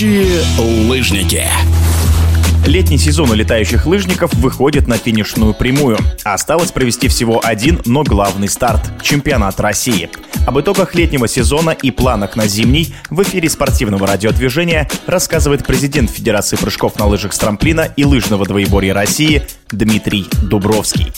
Настоящие лыжники. Летний сезон у летающих лыжников выходит на финишную прямую. Осталось провести всего один, но главный старт – чемпионат России. Об итогах летнего сезона и планах на зимний в эфире спортивного радиодвижения рассказывает президент Федерации прыжков на лыжах с трамплина и лыжного двоеборья России Дмитрий Дубровский.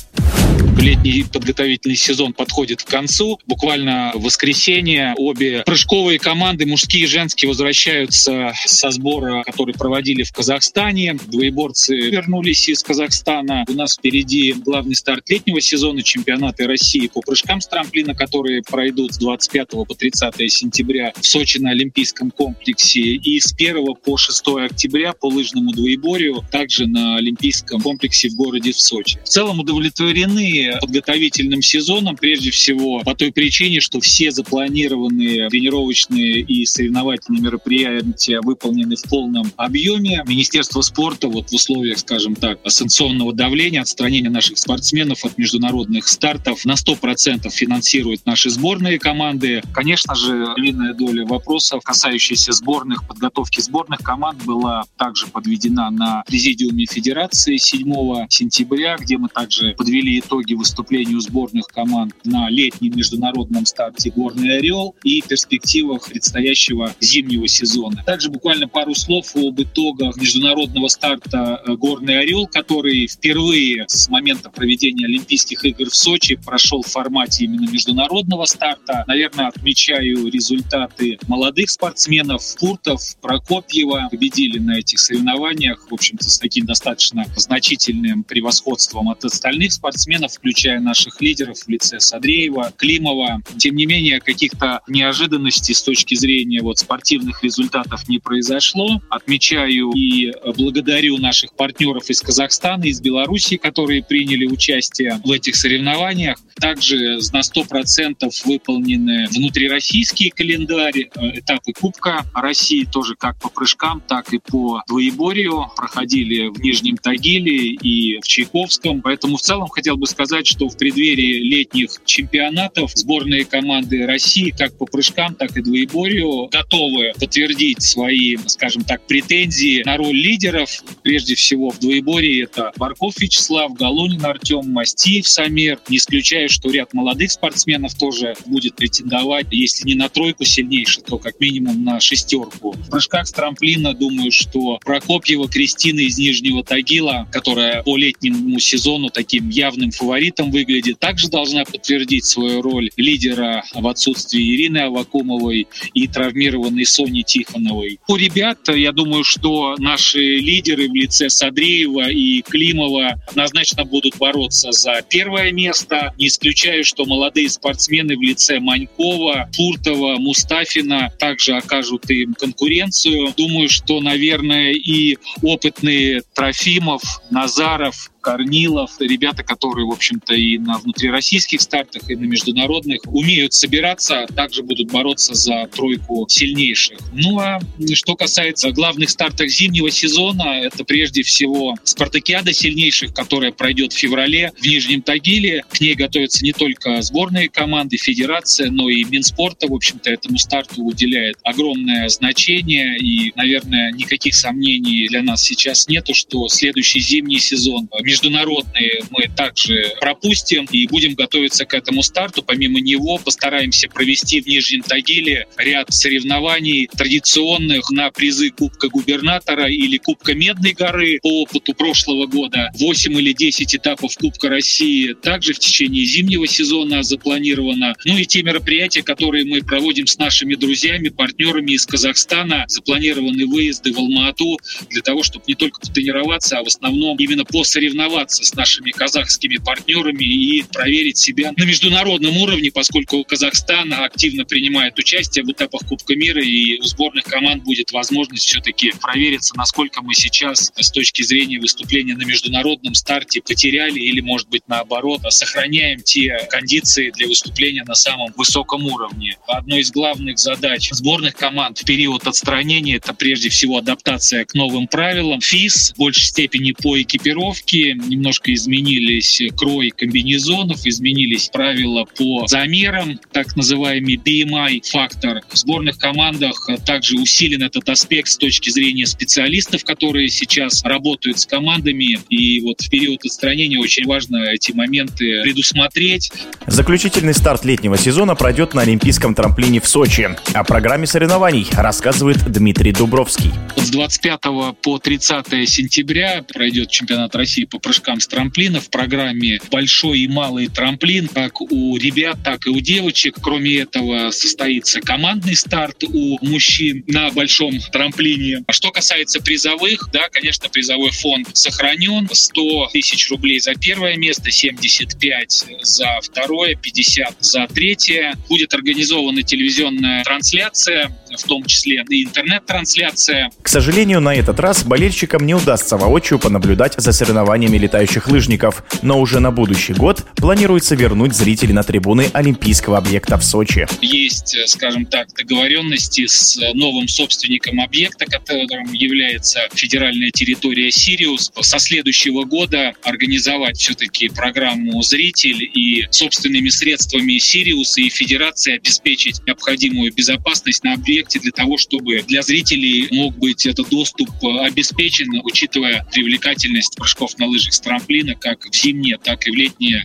Летний подготовительный сезон подходит к концу. Буквально в воскресенье обе прыжковые команды, мужские и женские, возвращаются со сбора, который проводили в Казахстане. Двоеборцы вернулись из Казахстана. У нас впереди главный старт летнего сезона чемпионаты России по прыжкам с трамплина, которые пройдут с 25 по 30 сентября в Сочи на Олимпийском комплексе и с 1 по 6 октября по лыжному двоеборью также на Олимпийском комплексе в городе в Сочи. В целом удовлетворены подготовительным сезоном, прежде всего по той причине, что все запланированные тренировочные и соревновательные мероприятия выполнены в полном объеме. Министерство спорта вот в условиях, скажем так, санкционного давления, отстранения наших спортсменов от международных стартов на 100% финансирует наши сборные команды. Конечно же, длинная доля вопросов, касающихся сборных, подготовки сборных команд была также подведена на президиуме Федерации 7 сентября, где мы также подвели итоги выступлению сборных команд на летнем международном старте «Горный Орел» и перспективах предстоящего зимнего сезона. Также буквально пару слов об итогах международного старта э, «Горный Орел», который впервые с момента проведения Олимпийских игр в Сочи прошел в формате именно международного старта. Наверное, отмечаю результаты молодых спортсменов Куртов, Прокопьева. Победили на этих соревнованиях, в общем-то, с таким достаточно значительным превосходством от остальных спортсменов, включая включая наших лидеров в лице Садреева, Климова. Тем не менее, каких-то неожиданностей с точки зрения вот спортивных результатов не произошло. Отмечаю и благодарю наших партнеров из Казахстана, из Беларуси, которые приняли участие в этих соревнованиях. Также на 100% выполнены внутрироссийские календари, э, этапы Кубка России тоже как по прыжкам, так и по двоеборью проходили в Нижнем Тагиле и в Чайковском. Поэтому в целом хотел бы сказать, сказать, что в преддверии летних чемпионатов сборные команды России как по прыжкам, так и двоеборью готовы подтвердить свои, скажем так, претензии на роль лидеров. Прежде всего в двоеборье это Барков Вячеслав, Галунин Артем, Мастиев Самир. Не исключаю, что ряд молодых спортсменов тоже будет претендовать, если не на тройку сильнейших, то как минимум на шестерку. В прыжках с трамплина думаю, что Прокопьева Кристина из Нижнего Тагила, которая по летнему сезону таким явным фаворитом фаворитом выглядит, также должна подтвердить свою роль лидера в отсутствии Ирины Авакумовой и травмированной Сони Тихоновой. У ребят, я думаю, что наши лидеры в лице Садреева и Климова однозначно будут бороться за первое место. Не исключаю, что молодые спортсмены в лице Манькова, Фуртова, Мустафина также окажут им конкуренцию. Думаю, что, наверное, и опытные Трофимов, Назаров, Корнилов, ребята, которые, в общем-то, и на внутрироссийских стартах, и на международных умеют собираться, также будут бороться за тройку сильнейших. Ну а что касается главных стартов зимнего сезона, это прежде всего спартакиада сильнейших, которая пройдет в феврале в Нижнем Тагиле. К ней готовятся не только сборные команды, федерация, но и Минспорта, в общем-то, этому старту уделяет огромное значение. И, наверное, никаких сомнений для нас сейчас нету, что следующий зимний сезон международные мы также пропустим и будем готовиться к этому старту. Помимо него постараемся провести в Нижнем Тагиле ряд соревнований традиционных на призы Кубка губернатора или Кубка Медной горы по опыту прошлого года. 8 или 10 этапов Кубка России также в течение зимнего сезона запланировано. Ну и те мероприятия, которые мы проводим с нашими друзьями, партнерами из Казахстана. Запланированы выезды в Алма-Ату для того, чтобы не только потренироваться, а в основном именно по соревнованиям соревноваться с нашими казахскими партнерами и проверить себя на международном уровне, поскольку Казахстан активно принимает участие в этапах Кубка мира, и у сборных команд будет возможность все-таки провериться, насколько мы сейчас с точки зрения выступления на международном старте потеряли или, может быть, наоборот, сохраняем те кондиции для выступления на самом высоком уровне. Одной из главных задач сборных команд в период отстранения это прежде всего адаптация к новым правилам ФИС, в большей степени по экипировке, Немножко изменились крой комбинезонов, изменились правила по замерам, так называемый BMI-фактор. В сборных командах также усилен этот аспект с точки зрения специалистов, которые сейчас работают с командами. И вот в период отстранения очень важно эти моменты предусмотреть. Заключительный старт летнего сезона пройдет на Олимпийском трамплине в Сочи. О программе соревнований рассказывает Дмитрий Дубровский. С 25 по 30 сентября пройдет чемпионат России по прыжкам с трамплина в программе «Большой и малый трамплин» как у ребят, так и у девочек. Кроме этого состоится командный старт у мужчин на большом трамплине. А что касается призовых, да, конечно, призовой фонд сохранен. 100 тысяч рублей за первое место, 75 за второе, 50 за третье. Будет организована телевизионная трансляция, в том числе и интернет-трансляция. К сожалению, на этот раз болельщикам не удастся воочию понаблюдать за соревнованиями летающих лыжников, но уже на будущий год планируется вернуть зрителей на трибуны Олимпийского объекта в Сочи. Есть, скажем так, договоренности с новым собственником объекта, которым является федеральная территория Сириус. Со следующего года организовать все-таки программу «Зритель» и собственными средствами Сириуса и Федерации обеспечить необходимую безопасность на объекте для того, чтобы для зрителей мог быть этот доступ обеспечен, учитывая привлекательность прыжков на лыжах с трамплина как в зимнее, так и в летнее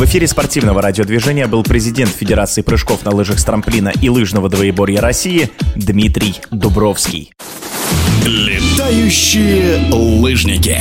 в эфире спортивного радиодвижения был президент Федерации прыжков на лыжах с трамплина и лыжного двоеборья России Дмитрий Дубровский. Летающие лыжники.